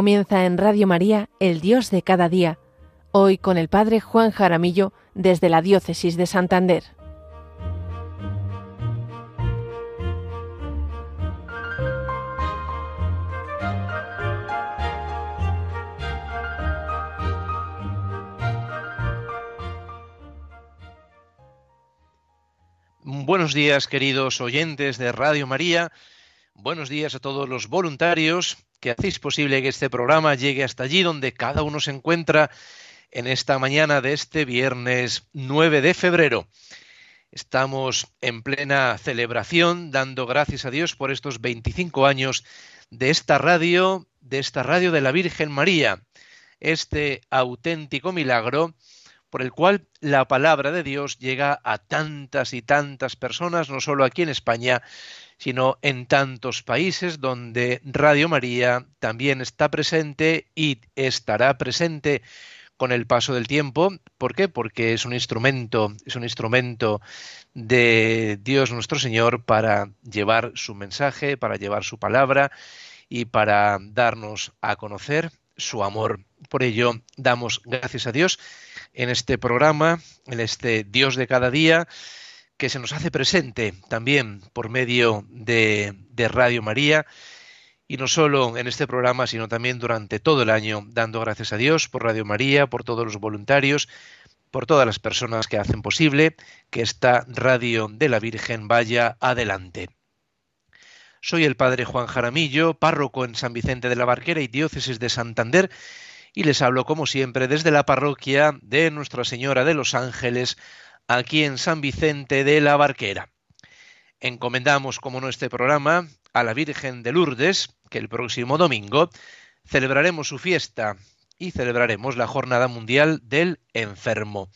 Comienza en Radio María, El Dios de cada día, hoy con el Padre Juan Jaramillo desde la Diócesis de Santander. Buenos días, queridos oyentes de Radio María. Buenos días a todos los voluntarios que hacéis posible que este programa llegue hasta allí donde cada uno se encuentra en esta mañana de este viernes 9 de febrero. Estamos en plena celebración, dando gracias a Dios por estos 25 años de esta radio, de esta radio de la Virgen María, este auténtico milagro por el cual la palabra de Dios llega a tantas y tantas personas, no solo aquí en España, sino en tantos países donde Radio María también está presente y estará presente con el paso del tiempo. ¿Por qué? Porque es un instrumento, es un instrumento de Dios nuestro Señor para llevar su mensaje, para llevar su palabra y para darnos a conocer su amor. Por ello, damos gracias a Dios en este programa, en este Dios de cada día, que se nos hace presente también por medio de, de, Radio María, y no solo en este programa, sino también durante todo el año, dando gracias a Dios por Radio María, por todos los voluntarios, por todas las personas que hacen posible que esta radio de la Virgen vaya adelante. Soy el padre Juan Jaramillo, párroco en San Vicente de la Barquera y diócesis de Santander, y les hablo como siempre desde la parroquia de Nuestra Señora de los Ángeles, aquí en San Vicente de la Barquera. Encomendamos, como no, este programa a la Virgen de Lourdes, que el próximo domingo celebraremos su fiesta y celebraremos la Jornada Mundial del Enfermo.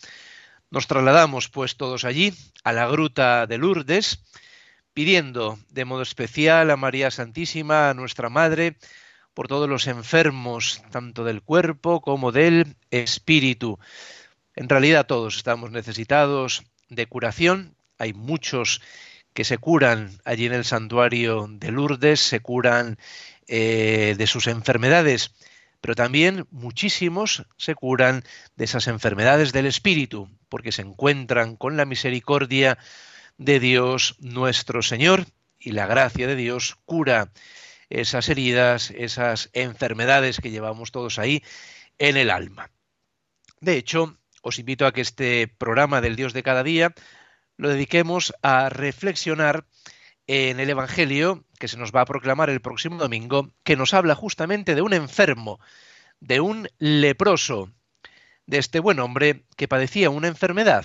Nos trasladamos pues todos allí, a la Gruta de Lourdes, pidiendo de modo especial a María Santísima, a nuestra Madre, por todos los enfermos, tanto del cuerpo como del espíritu. En realidad todos estamos necesitados de curación. Hay muchos que se curan allí en el santuario de Lourdes, se curan eh, de sus enfermedades, pero también muchísimos se curan de esas enfermedades del espíritu, porque se encuentran con la misericordia de Dios nuestro Señor y la gracia de Dios cura esas heridas, esas enfermedades que llevamos todos ahí en el alma. De hecho, os invito a que este programa del Dios de cada día lo dediquemos a reflexionar en el Evangelio que se nos va a proclamar el próximo domingo, que nos habla justamente de un enfermo, de un leproso, de este buen hombre que padecía una enfermedad.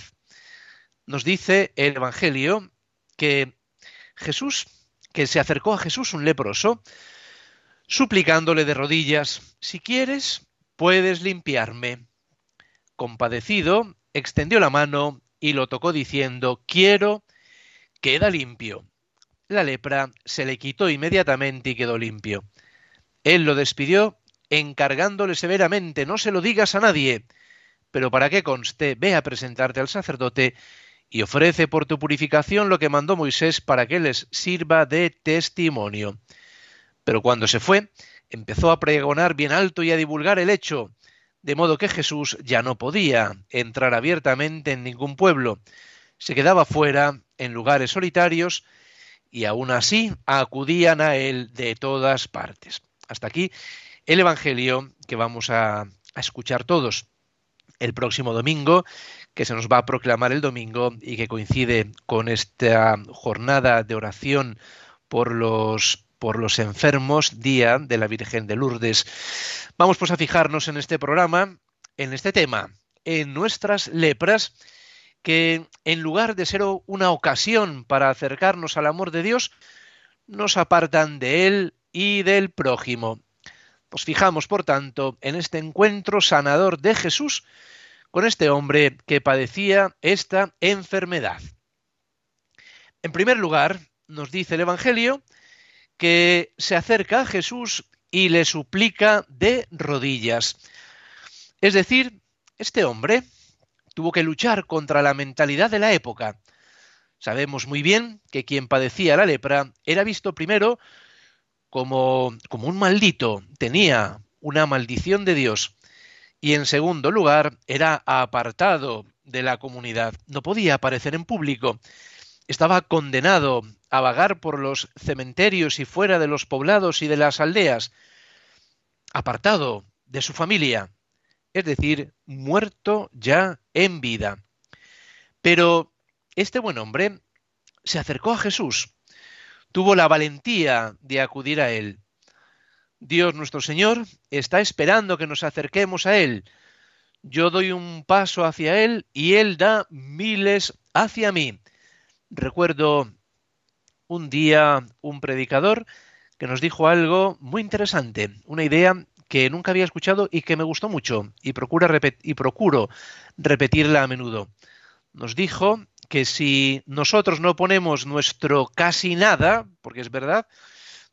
Nos dice el Evangelio que Jesús que se acercó a Jesús un leproso, suplicándole de rodillas, si quieres, puedes limpiarme. Compadecido, extendió la mano y lo tocó diciendo, quiero, queda limpio. La lepra se le quitó inmediatamente y quedó limpio. Él lo despidió, encargándole severamente, no se lo digas a nadie, pero para que conste, ve a presentarte al sacerdote y ofrece por tu purificación lo que mandó Moisés para que les sirva de testimonio. Pero cuando se fue, empezó a pregonar bien alto y a divulgar el hecho, de modo que Jesús ya no podía entrar abiertamente en ningún pueblo, se quedaba fuera en lugares solitarios y aún así acudían a él de todas partes. Hasta aquí el Evangelio que vamos a, a escuchar todos el próximo domingo que se nos va a proclamar el domingo y que coincide con esta jornada de oración por los por los enfermos, día de la Virgen de Lourdes. Vamos pues a fijarnos en este programa, en este tema, en nuestras lepras, que en lugar de ser una ocasión para acercarnos al amor de Dios, nos apartan de Él y del prójimo. Nos fijamos, por tanto, en este encuentro sanador de Jesús con este hombre que padecía esta enfermedad. En primer lugar, nos dice el Evangelio que se acerca a Jesús y le suplica de rodillas. Es decir, este hombre tuvo que luchar contra la mentalidad de la época. Sabemos muy bien que quien padecía la lepra era visto primero como, como un maldito, tenía una maldición de Dios. Y en segundo lugar, era apartado de la comunidad. No podía aparecer en público. Estaba condenado a vagar por los cementerios y fuera de los poblados y de las aldeas, apartado de su familia, es decir, muerto ya en vida. Pero este buen hombre se acercó a Jesús, tuvo la valentía de acudir a él. Dios nuestro Señor está esperando que nos acerquemos a Él. Yo doy un paso hacia Él y Él da miles hacia mí. Recuerdo un día un predicador que nos dijo algo muy interesante, una idea que nunca había escuchado y que me gustó mucho y, y procuro repetirla a menudo. Nos dijo que si nosotros no ponemos nuestro casi nada, porque es verdad,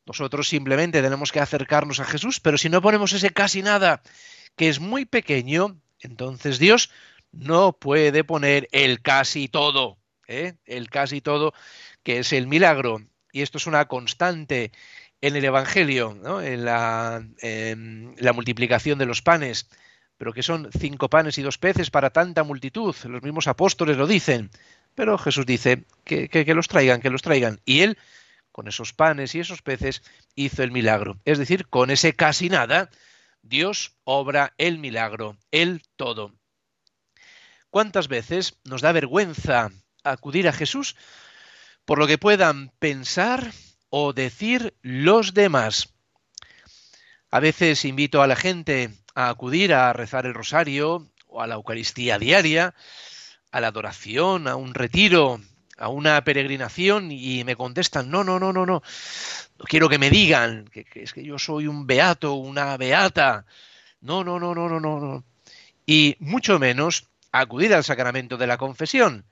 nosotros simplemente tenemos que acercarnos a Jesús, pero si no ponemos ese casi nada, que es muy pequeño, entonces Dios no puede poner el casi todo, ¿eh? el casi todo, que es el milagro. Y esto es una constante en el Evangelio, en, la, en, la, multiplicación de los panes, pero que son cinco panes y dos peces para tanta multitud. Los mismos apóstoles lo dicen, pero Jesús dice que, que, que los traigan, que los traigan. Y él, con esos panes y esos peces, hizo el milagro. Es decir, con ese casi nada, Dios obra el milagro, el todo. ¿Cuántas veces nos da vergüenza acudir a Jesús por lo que puedan pensar o decir los demás. A veces invito a la gente a acudir a rezar el rosario o a la Eucaristía diaria, a la adoración, a un retiro, a una peregrinación y me contestan, no, no, no, no, no, no quiero que me digan que, es que yo soy un beato, una beata. No, no, no, no, no, no. Y mucho menos acudir al sacramento de la confesión.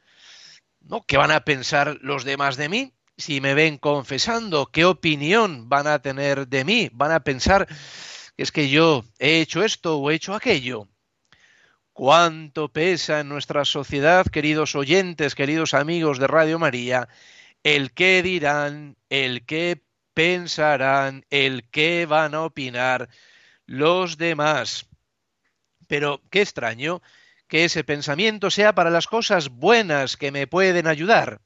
¿No? ¿Qué van a pensar los demás de mí? si me ven confesando, qué opinión van a tener de mí, van a pensar que es que yo he hecho esto o he hecho aquello. ¿Cuánto pesa en nuestra sociedad, queridos oyentes, queridos amigos de Radio María, el qué dirán, el qué pensarán, el qué van a opinar los demás? Pero qué extraño que ese pensamiento sea para las cosas buenas que me pueden ayudar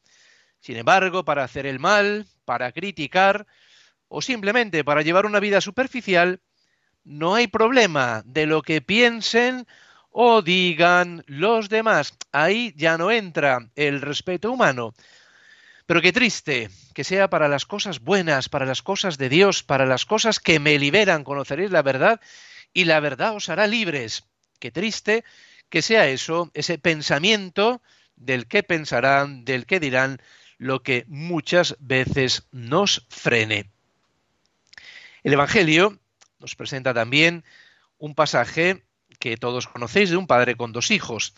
sin embargo, para hacer el mal, para criticar o simplemente para llevar una vida superficial, no hay problema de lo que piensen o digan los demás. Ahí ya no entra el respeto humano. Pero qué triste que sea para las cosas buenas, para las cosas de Dios, para las cosas que me liberan, conoceréis la verdad y la verdad os hará libres. Qué triste que sea eso, ese pensamiento del qué pensarán, del qué dirán lo que muchas veces nos frene. El Evangelio nos presenta también un pasaje que todos conocéis de un padre con dos hijos.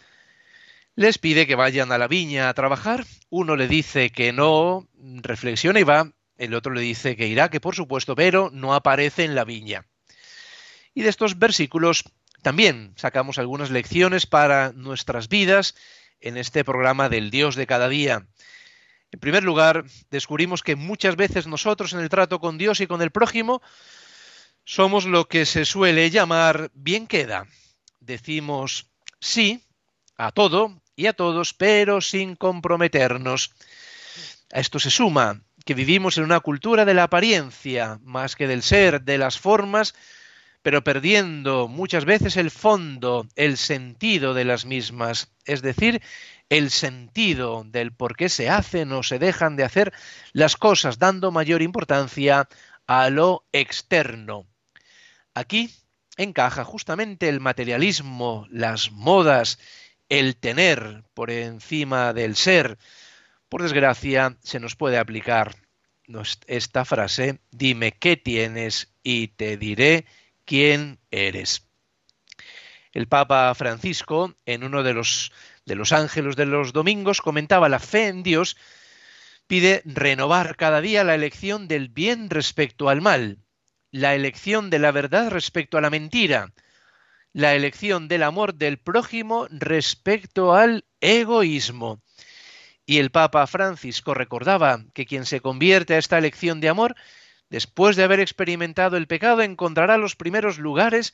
Les pide que vayan a la viña a trabajar, uno le dice que no, reflexiona y va, el otro le dice que irá, que por supuesto, pero no aparece en la viña. Y de estos versículos también sacamos algunas lecciones para nuestras vidas en este programa del Dios de cada día. En primer lugar, descubrimos que muchas veces nosotros en el trato con Dios y con el prójimo somos lo que se suele llamar bien queda. Decimos sí a todo y a todos, pero sin comprometernos. A esto se suma que vivimos en una cultura de la apariencia más que del ser, de las formas, pero perdiendo muchas veces el fondo, el sentido de las mismas, es decir, el sentido del por qué se hacen o se dejan de hacer las cosas, dando mayor importancia a lo externo. Aquí encaja justamente el materialismo, las modas, el tener por encima del ser. Por desgracia, se nos puede aplicar esta frase, dime qué tienes y te diré quién eres. El Papa Francisco, en uno de los de los ángeles de los domingos comentaba la fe en Dios, pide renovar cada día la elección del bien respecto al mal, la elección de la verdad respecto a la mentira, la elección del amor del prójimo respecto al egoísmo. Y el Papa Francisco recordaba que quien se convierte a esta elección de amor después de haber experimentado el pecado, encontrará los primeros lugares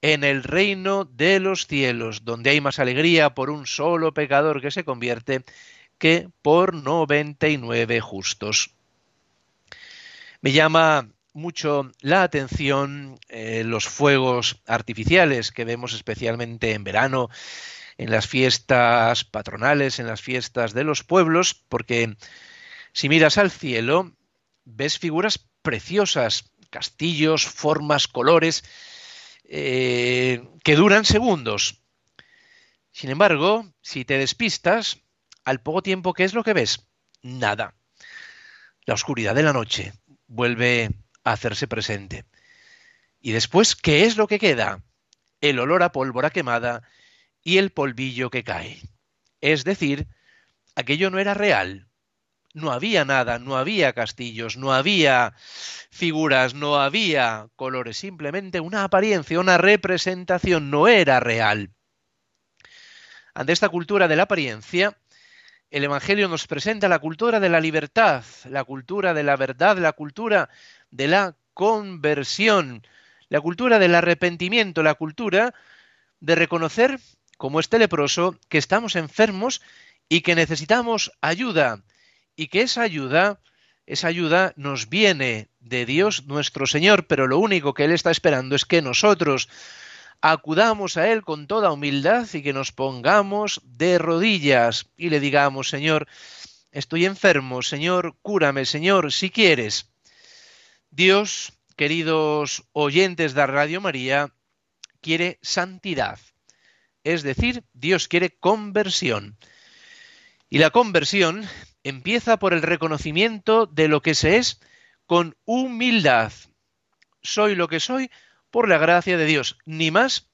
en el reino de los cielos, donde hay más alegría por un solo pecador que se convierte que por 99 justos. Me llama mucho la atención eh, los fuegos artificiales que vemos especialmente en verano, en las fiestas patronales, en las fiestas de los pueblos, porque si miras al cielo, ves figuras preciosas, castillos, formas, colores, eh, que duran segundos. Sin embargo, si te despistas, al poco tiempo, ¿qué es lo que ves? Nada. La oscuridad de la noche vuelve hacerse presente. Y después, ¿qué es lo que queda? El olor a pólvora quemada y el polvillo que cae. Es decir, aquello no era real. No había nada, no había castillos, no había figuras, no había colores, simplemente una apariencia, una representación, no era real. Ante esta cultura de la apariencia, el Evangelio nos presenta la cultura de la libertad, la cultura de la verdad, la cultura de la conversión, la cultura del arrepentimiento, la cultura de reconocer, como este leproso, que estamos enfermos y que necesitamos ayuda, y que esa ayuda, esa ayuda nos viene de Dios nuestro Señor, pero lo único que Él está esperando es que nosotros acudamos a Él con toda humildad y que nos pongamos de rodillas y le digamos, Señor, estoy enfermo, Señor, cúrame, Señor, si quieres. Dios, queridos oyentes de Radio María, quiere santidad. Es decir, Dios quiere conversión. Y la conversión empieza por el reconocimiento de lo que se es con humildad. Soy lo que soy por la gracia de Dios, ni más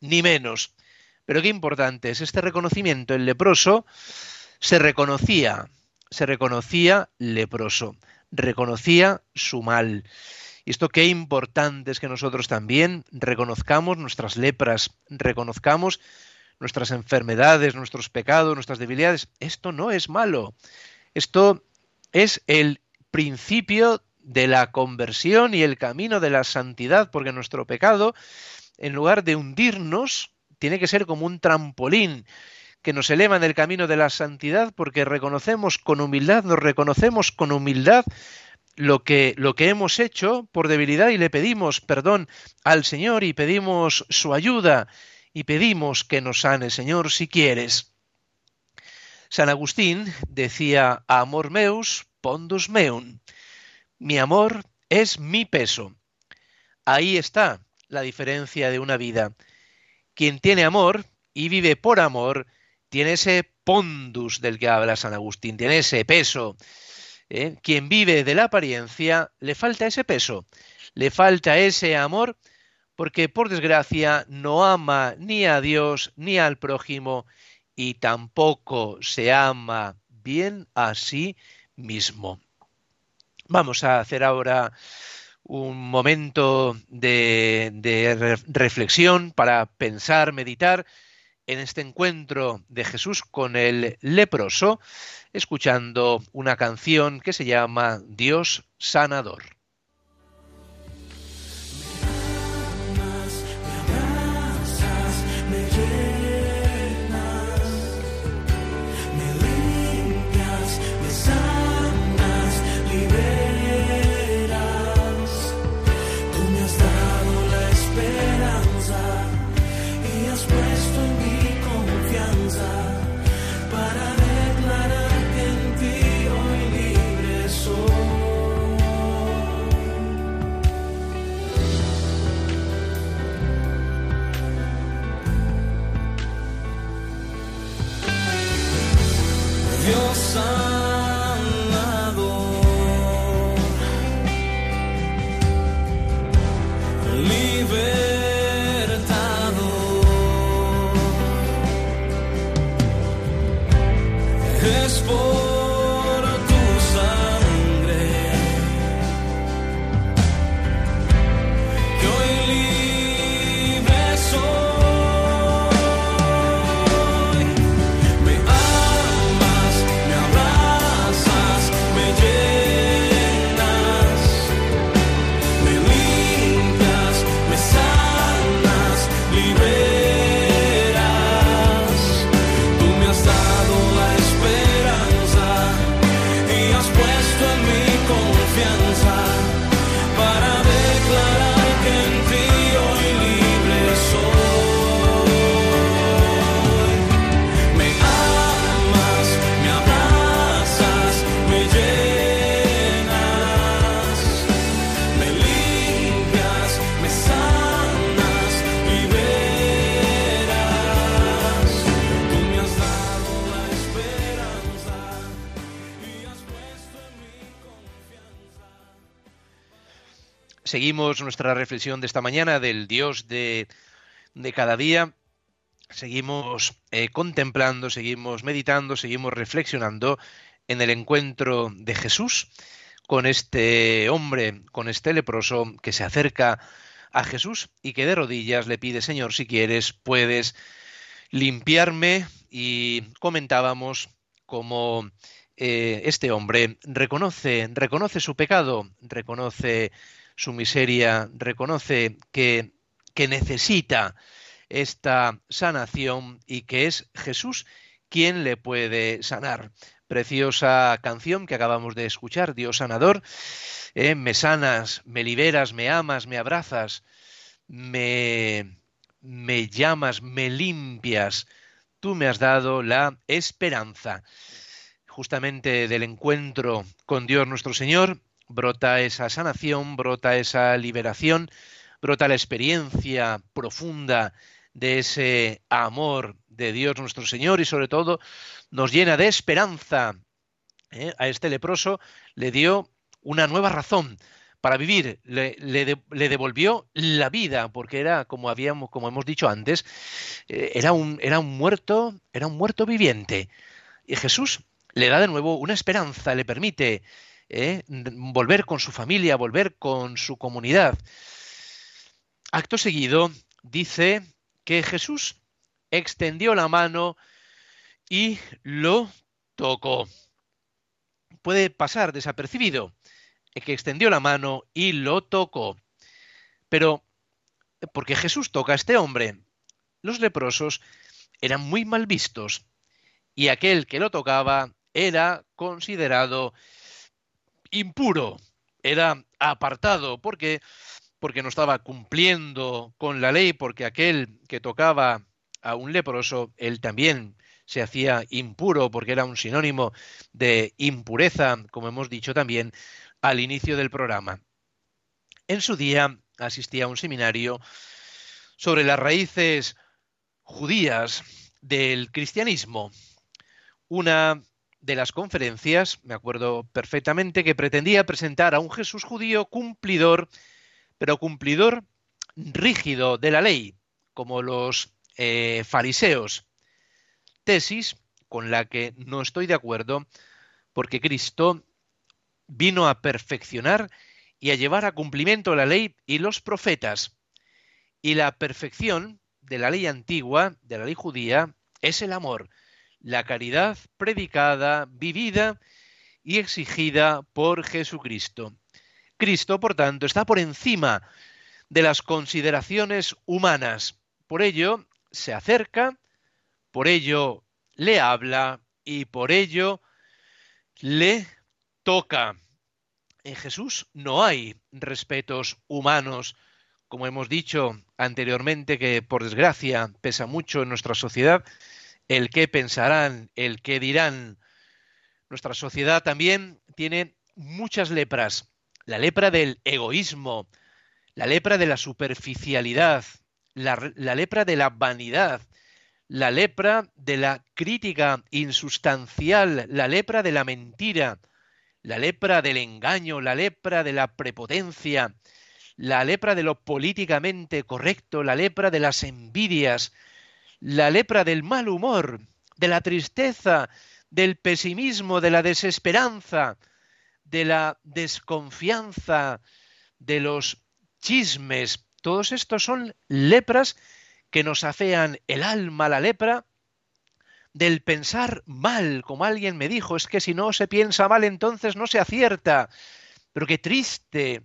ni menos. Pero qué importante es este reconocimiento. El leproso se reconocía, se reconocía leproso reconocía su mal. Y esto qué importante es que nosotros también reconozcamos nuestras lepras, reconozcamos nuestras enfermedades, nuestros pecados, nuestras debilidades. Esto no es malo. Esto es el principio de la conversión y el camino de la santidad, porque nuestro pecado, en lugar de hundirnos, tiene que ser como un trampolín que nos eleva en el camino de la santidad porque reconocemos con humildad, nos reconocemos con humildad lo que, lo que hemos hecho por debilidad y le pedimos perdón al Señor y pedimos su ayuda y pedimos que nos sane, Señor, si quieres. San Agustín decía, amor meus, pondus meum. Mi amor es mi peso. Ahí está la diferencia de una vida. Quien tiene amor y vive por amor, tiene ese pondus del que habla San Agustín, tiene ese peso. ¿eh? Quien vive de la apariencia, le falta ese peso, le falta ese amor, porque por desgracia no ama ni a Dios ni al prójimo y tampoco se ama bien a sí mismo. Vamos a hacer ahora un momento de, reflexión para pensar, meditar en este encuentro de Jesús con el leproso, escuchando una canción que se llama Dios sanador. share. Seguimos nuestra reflexión de esta mañana del Dios de, cada día. Seguimos eh, contemplando, seguimos meditando, seguimos reflexionando en el encuentro de Jesús con este hombre, con este leproso que se acerca a Jesús y que de rodillas le pide, Señor, si quieres, puedes limpiarme. Y comentábamos cómo eh, este hombre reconoce, reconoce su pecado, reconoce su miseria, reconoce que, que necesita esta sanación y que es Jesús quien le puede sanar. Preciosa canción que acabamos de escuchar, Dios sanador. Eh, me sanas, me liberas, me amas, me abrazas, me, me llamas, me limpias. Tú me has dado la esperanza. Justamente del encuentro con Dios nuestro Señor, brota esa sanación, brota esa liberación, brota la experiencia profunda de ese amor de Dios nuestro Señor y sobre todo nos llena de esperanza. ¿eh? A este leproso le dio una nueva razón para vivir, le, devolvió la vida, porque era, como habíamos, como hemos dicho antes, eh, era, un, era un muerto, era un muerto viviente. Y Jesús le da de nuevo una esperanza, le permite ¿eh? volver con su familia, volver con su comunidad. Acto seguido, dice que Jesús extendió la mano y lo tocó. Puede pasar desapercibido que extendió la mano y lo tocó. Pero, porque Jesús toca a este hombre? Los leprosos eran muy mal vistos y aquel que lo tocaba era considerado impuro, era apartado, porque porque no estaba cumpliendo con la ley, porque aquel que tocaba a un leproso, él también se hacía impuro, porque era un sinónimo de impureza, como hemos dicho también al inicio del programa. En su día asistía a un seminario sobre las raíces judías del cristianismo. Una de las conferencias, me acuerdo perfectamente, que pretendía presentar a un Jesús judío cumplidor, pero cumplidor rígido de la ley, como los eh, fariseos. Tesis con la que no estoy de acuerdo, porque Cristo vino a perfeccionar y a llevar a cumplimiento la ley y los profetas. Y la perfección de la ley antigua, de la ley judía, es el amor la caridad predicada, vivida y exigida por Jesucristo. Cristo, por tanto, está por encima de las consideraciones humanas. Por ello, se acerca, por ello le habla y por ello le toca. En Jesús no hay respetos humanos, como hemos dicho anteriormente, que por desgracia pesa mucho en nuestra sociedad, el qué pensarán, el qué dirán. Nuestra sociedad también tiene muchas lepras. La lepra del egoísmo, la lepra de la superficialidad, la, la lepra de la vanidad, la lepra de la crítica insustancial, la lepra de la mentira, la lepra del engaño, la lepra de la prepotencia, la lepra de lo políticamente correcto, la lepra de las envidias, la lepra del mal humor, de la tristeza, del pesimismo, de la desesperanza, de la desconfianza, de los chismes. Todos estos son lepras que nos afean el alma, la lepra del pensar mal, como alguien me dijo, es que si no se piensa mal entonces no se acierta. Pero qué triste,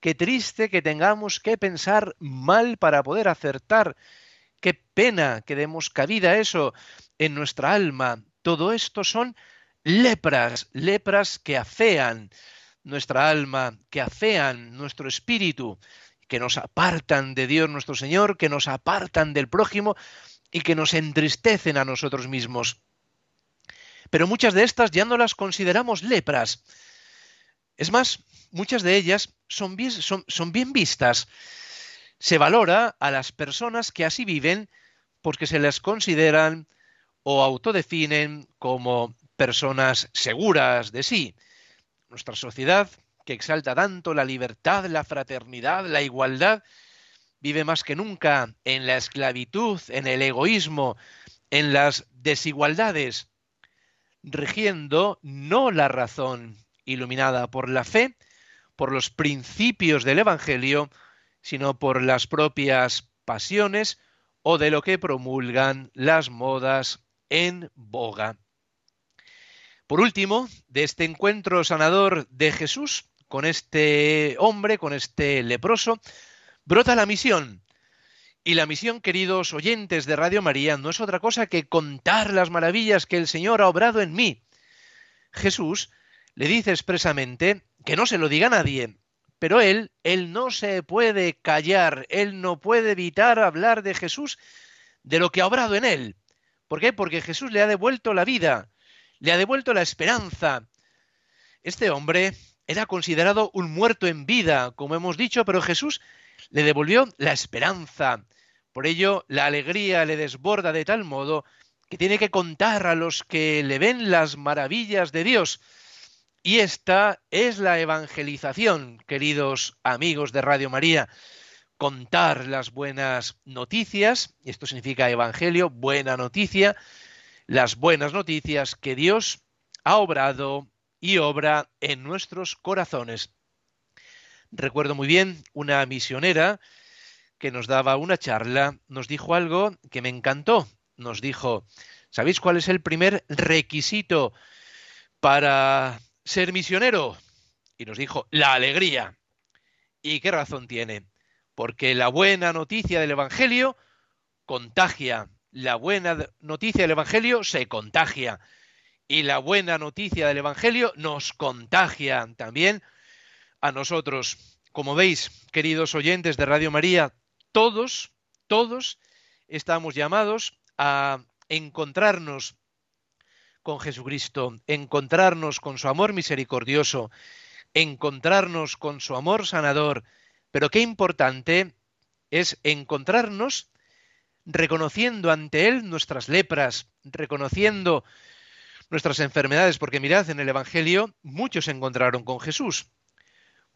qué triste que tengamos que pensar mal para poder acertar. Qué pena que demos cabida a eso en nuestra alma. Todo esto son lepras, lepras que afean nuestra alma, que afean nuestro espíritu, que nos apartan de Dios nuestro Señor, que nos apartan del prójimo y que nos entristecen a nosotros mismos. Pero muchas de estas ya no las consideramos lepras. Es más, muchas de ellas son bien, son, son bien vistas se valora a las personas que así viven porque se les consideran o autodefinen como personas seguras de sí. Nuestra sociedad, que exalta tanto la libertad, la fraternidad, la igualdad, vive más que nunca en la esclavitud, en el egoísmo, en las desigualdades, rigiendo no la razón iluminada por la fe, por los principios del Evangelio, sino por las propias pasiones o de lo que promulgan las modas en boga. Por último, de este encuentro sanador de Jesús con este hombre, con este leproso, brota la misión. Y la misión, queridos oyentes de Radio María, no es otra cosa que contar las maravillas que el Señor ha obrado en mí. Jesús le dice expresamente que no se lo diga a nadie, pero él, él no se puede callar, él no puede evitar hablar de Jesús, de lo que ha obrado en él. ¿Por qué? Porque Jesús le ha devuelto la vida, le ha devuelto la esperanza. Este hombre era considerado un muerto en vida, como hemos dicho, pero Jesús le devolvió la esperanza. Por ello, la alegría le desborda de tal modo que tiene que contar a los que le ven las maravillas de Dios. Y esta es la evangelización, queridos amigos de Radio María. Contar las buenas noticias, esto significa evangelio, buena noticia, las buenas noticias que Dios ha obrado y obra en nuestros corazones. Recuerdo muy bien una misionera que nos daba una charla, nos dijo algo que me encantó. Nos dijo, ¿sabéis cuál es el primer requisito para ser misionero? Y nos dijo, la alegría. ¿Y qué razón tiene? Porque la buena noticia del Evangelio contagia. La buena noticia del Evangelio se contagia. Y la buena noticia del Evangelio nos contagia también a nosotros. Como veis, queridos oyentes de Radio María, todos, todos estamos llamados a encontrarnos con Jesucristo, encontrarnos con su amor misericordioso, encontrarnos con su amor sanador, pero qué importante es encontrarnos reconociendo ante Él nuestras lepras, reconociendo nuestras enfermedades, porque mirad, en el Evangelio muchos se encontraron con Jesús,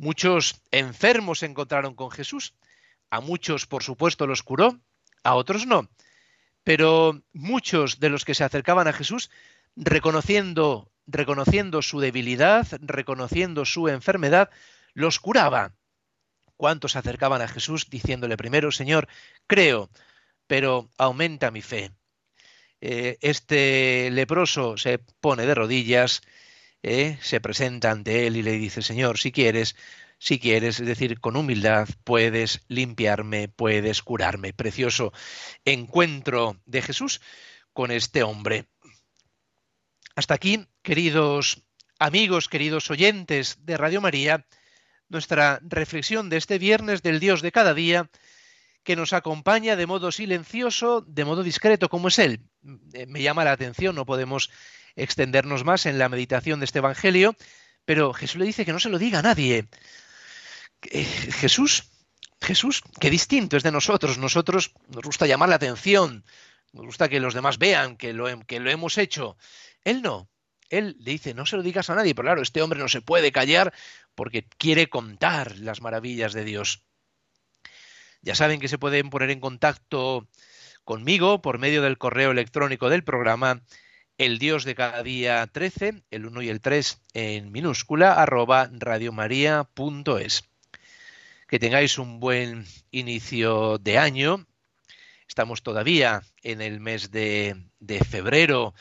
Muchos enfermos se encontraron con Jesús. A muchos, por supuesto, los curó, a otros no. Pero muchos de los que se acercaban a Jesús, reconociendo, reconociendo su debilidad, reconociendo su enfermedad, los curaba. ¿Cuántos se acercaban a Jesús diciéndole primero, Señor, creo, pero aumenta mi fe? Eh, este leproso se pone de rodillas, ¿eh? se presenta ante él y le dice, Señor, si quieres, si quieres, es decir, con humildad puedes limpiarme, puedes curarme. Precioso encuentro de Jesús con este hombre. Hasta aquí, queridos amigos, queridos oyentes de Radio María, nuestra reflexión de este viernes del Dios de cada día, que nos acompaña de modo silencioso, de modo discreto, como es Él. Me llama la atención, no podemos extendernos más en la meditación de este Evangelio, pero Jesús le dice que no se lo diga a nadie. Eh, Jesús, Jesús, qué distinto es de nosotros. Nosotros nos gusta llamar la atención, nos gusta que los demás vean que lo, que lo hemos hecho. Él no. Él le dice, no se lo digas a nadie, pero claro, este hombre no se puede callar porque quiere contar las maravillas de Dios. Ya saben que se pueden poner en contacto conmigo por medio del correo electrónico del programa el Dios de cada día 13, el 1 y el 3 en minúscula, arroba radiomaria.es. Que tengáis un buen inicio de año. Estamos todavía en el mes de, febrero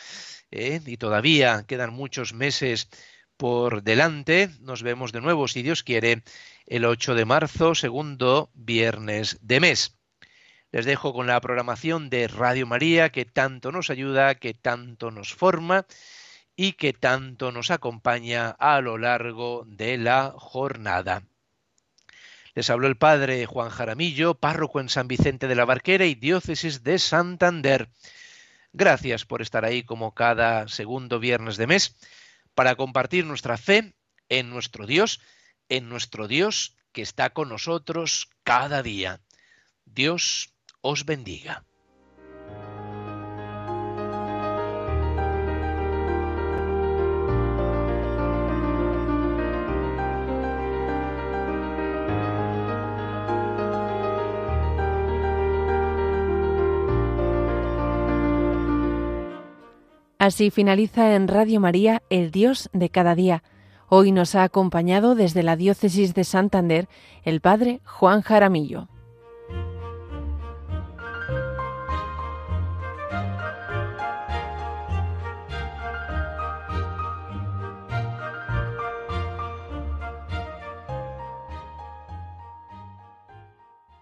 ¿eh? y todavía quedan muchos meses por delante. Nos vemos de nuevo, si Dios quiere, el 8 de marzo, segundo viernes de mes. Les dejo con la programación de Radio María que tanto nos ayuda, que tanto nos forma y que tanto nos acompaña a lo largo de la jornada. Les habló el padre Juan Jaramillo, párroco en San Vicente de la Barquera y diócesis de Santander. Gracias por estar ahí como cada segundo viernes de mes para compartir nuestra fe en nuestro Dios, en nuestro Dios que está con nosotros cada día. Dios os bendiga. Así finaliza en Radio María El Dios de cada día. Hoy nos ha acompañado desde la Diócesis de Santander el Padre Juan Jaramillo.